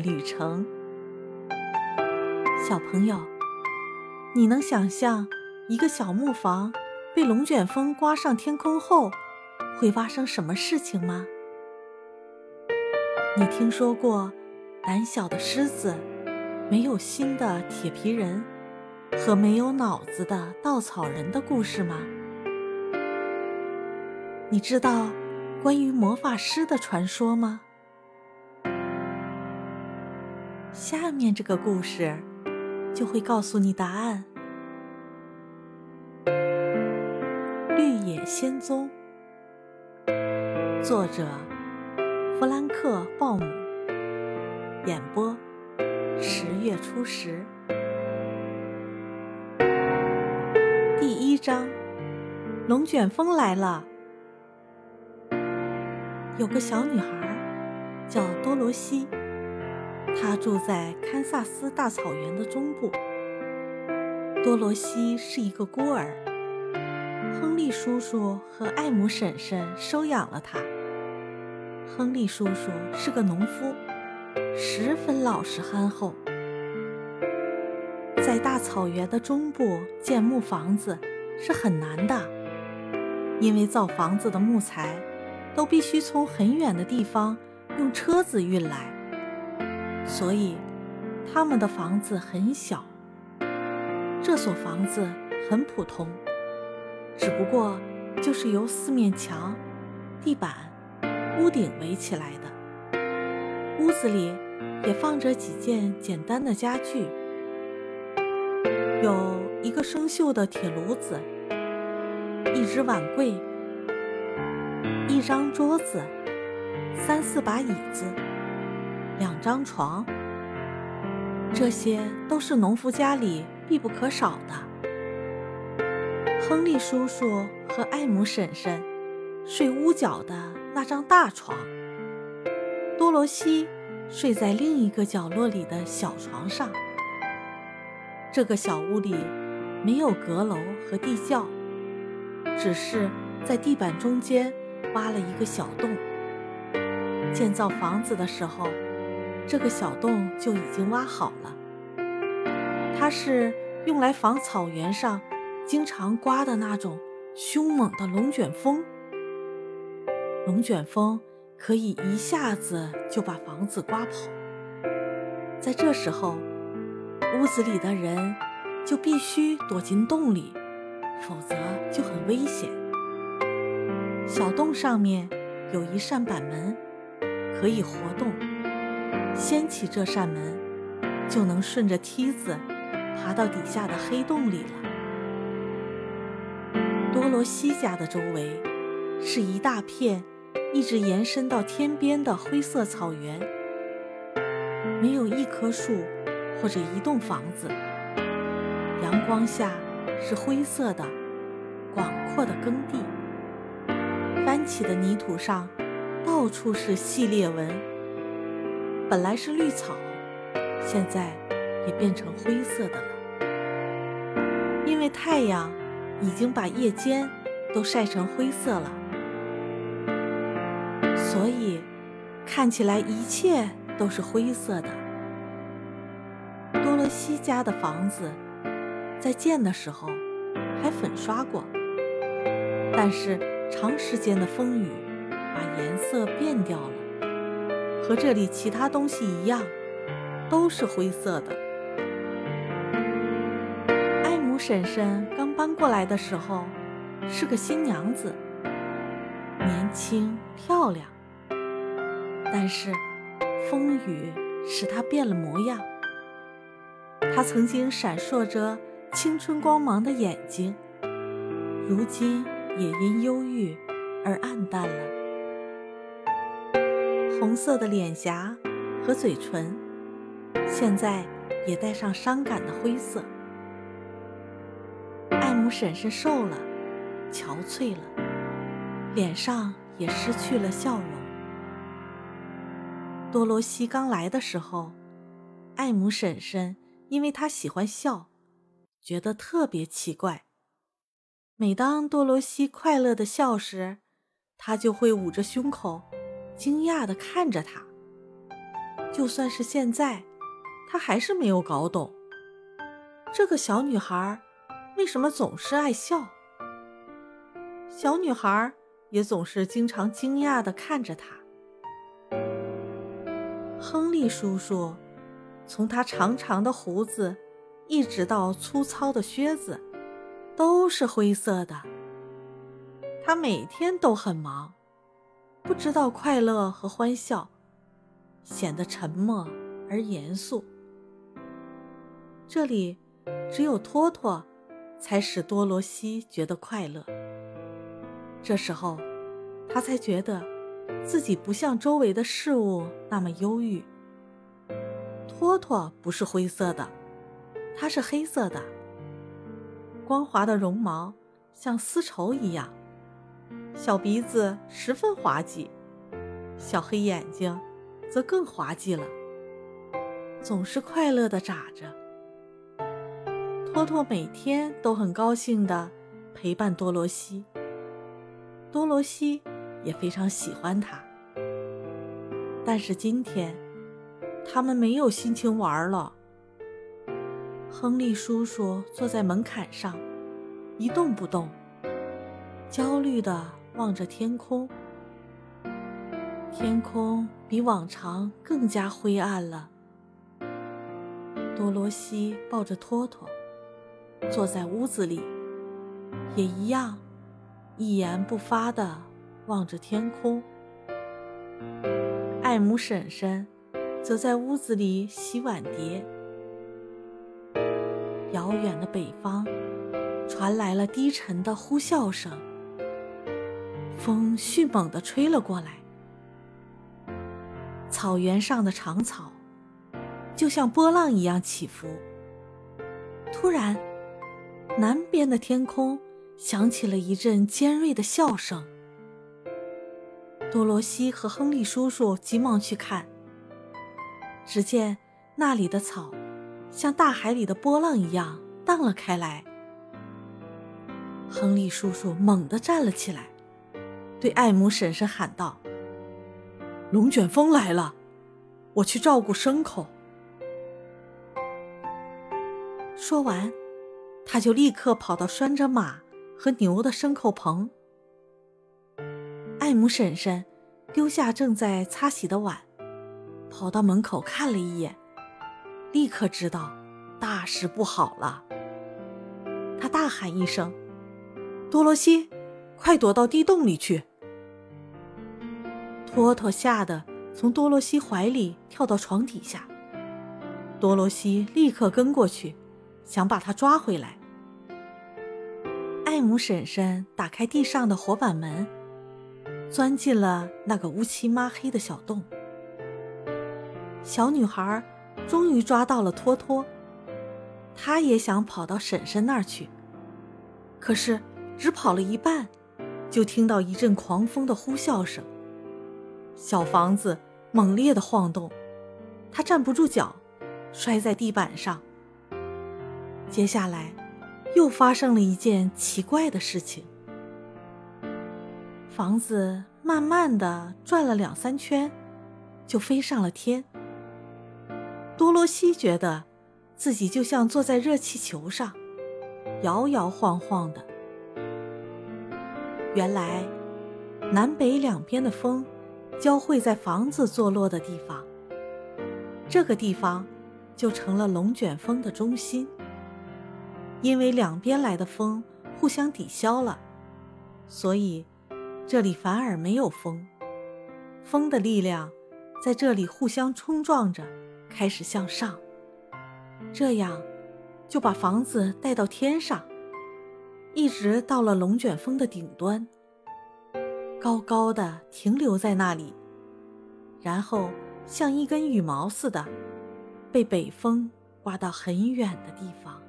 旅程。小朋友，你能想象一个小木房被龙卷风刮上天空后会发生什么事情吗？你听说过胆小的狮子、没有心的铁皮人和没有脑子的稻草人的故事吗？你知道关于魔法师的传说吗？下面这个故事就会告诉你答案。《绿野仙踪》，作者弗兰克·鲍姆，演播十月初十。第一章：龙卷风来了。有个小女孩叫多罗西，他住在堪萨斯大草原的中部。多罗西是一个孤儿，亨利叔叔和艾姆婶婶收养了他。亨利叔叔是个农夫，十分老实憨厚。在大草原的中部建木房子是很难的，因为造房子的木材。都必须从很远的地方用车子运来，所以他们的房子很小。这所房子很普通，只不过就是由四面墙、地板、屋顶围起来的。屋子里也放着几件简单的家具，有一个生锈的铁炉子，一只碗柜。一张桌子，三四把椅子，两张床，这些都是农夫家里必不可少的。亨利叔叔和艾姆婶婶睡屋角的那张大床，多罗西睡在另一个角落里的小床上。这个小屋里没有阁楼和地窖，只是在地板中间。挖了一个小洞。建造房子的时候，这个小洞就已经挖好了。它是用来防草原上经常刮的那种凶猛的龙卷风。龙卷风可以一下子就把房子刮跑。在这时候，屋子里的人就必须躲进洞里，否则就很危险。小洞上面有一扇板门，可以活动。掀起这扇门，就能顺着梯子爬到底下的黑洞里了。多罗西家的周围是一大片一直延伸到天边的灰色草原，没有一棵树或者一栋房子。阳光下是灰色的、广阔的耕地。翻起的泥土上，到处是细裂纹。本来是绿草，现在也变成灰色的了，因为太阳已经把夜间都晒成灰色了，所以看起来一切都是灰色的。多罗西家的房子在建的时候还粉刷过，但是。长时间的风雨把颜色变掉了，和这里其他东西一样，都是灰色的。艾姆婶婶刚搬过来的时候是个新娘子，年轻漂亮，但是风雨使她变了模样。她曾经闪烁着青春光芒的眼睛，如今。也因忧郁而暗淡了，红色的脸颊和嘴唇，现在也带上伤感的灰色。艾姆婶婶瘦了，憔悴了，脸上也失去了笑容。多罗西刚来的时候，艾姆婶婶因为她喜欢笑，觉得特别奇怪。每当多罗西快乐的笑时，她就会捂着胸口，惊讶地看着他。就算是现在，他还是没有搞懂这个小女孩为什么总是爱笑。小女孩也总是经常惊讶地看着他。亨利叔叔从他长长的胡子一直到粗糙的靴子，都是灰色的。他每天都很忙，不知道快乐和欢笑，显得沉默而严肃。这里只有托托，才使多罗西觉得快乐。这时候，他才觉得自己不像周围的事物那么忧郁。托托不是灰色的，它是黑色的，光滑的绒毛像丝绸一样。小鼻子十分滑稽，小黑眼睛则更滑稽了，总是快乐的眨着。托托每天都很高兴的陪伴多罗西，多罗西也非常喜欢他。但是今天，他们没有心情玩了。亨利叔叔坐在门槛上，一动不动，焦虑的。望着天空，天空比往常更加灰暗了。多罗西抱着托托，坐在屋子里，也一样，一言不发地望着天空。艾姆婶婶则在屋子里洗碗碟。遥远的北方传来了低沉的呼啸声。风迅猛地吹了过来，草原上的长草就像波浪一样起伏。突然，南边的天空响起了一阵尖锐的笑声。多罗西和亨利叔叔急忙去看，只见那里的草像大海里的波浪一样荡了开来。亨利叔叔猛地站了起来。对艾姆婶婶喊道：“龙卷风来了，我去照顾牲口。”说完，他就立刻跑到拴着马和牛的牲口棚。艾姆婶婶丢下正在擦洗的碗，跑到门口看了一眼，立刻知道大事不好了。他大喊一声：“多罗西，快躲到地洞里去！”托托吓得从多罗西怀里跳到床底下，多罗西立刻跟过去，想把他抓回来。艾姆婶婶打开地上的活板门，钻进了那个乌漆抹黑的小洞。小女孩终于抓到了托托，她也想跑到婶婶那儿去，可是只跑了一半，就听到一阵狂风的呼啸声。小房子猛烈的晃动，他站不住脚，摔在地板上。接下来，又发生了一件奇怪的事情。房子慢慢的转了两三圈，就飞上了天。多罗西觉得自己就像坐在热气球上，摇摇晃晃的。原来，南北两边的风。交汇在房子坐落的地方，这个地方就成了龙卷风的中心。因为两边来的风互相抵消了，所以这里反而没有风。风的力量在这里互相冲撞着，开始向上，这样就把房子带到天上，一直到了龙卷风的顶端。高高的停留在那里，然后像一根羽毛似的，被北风刮到很远的地方。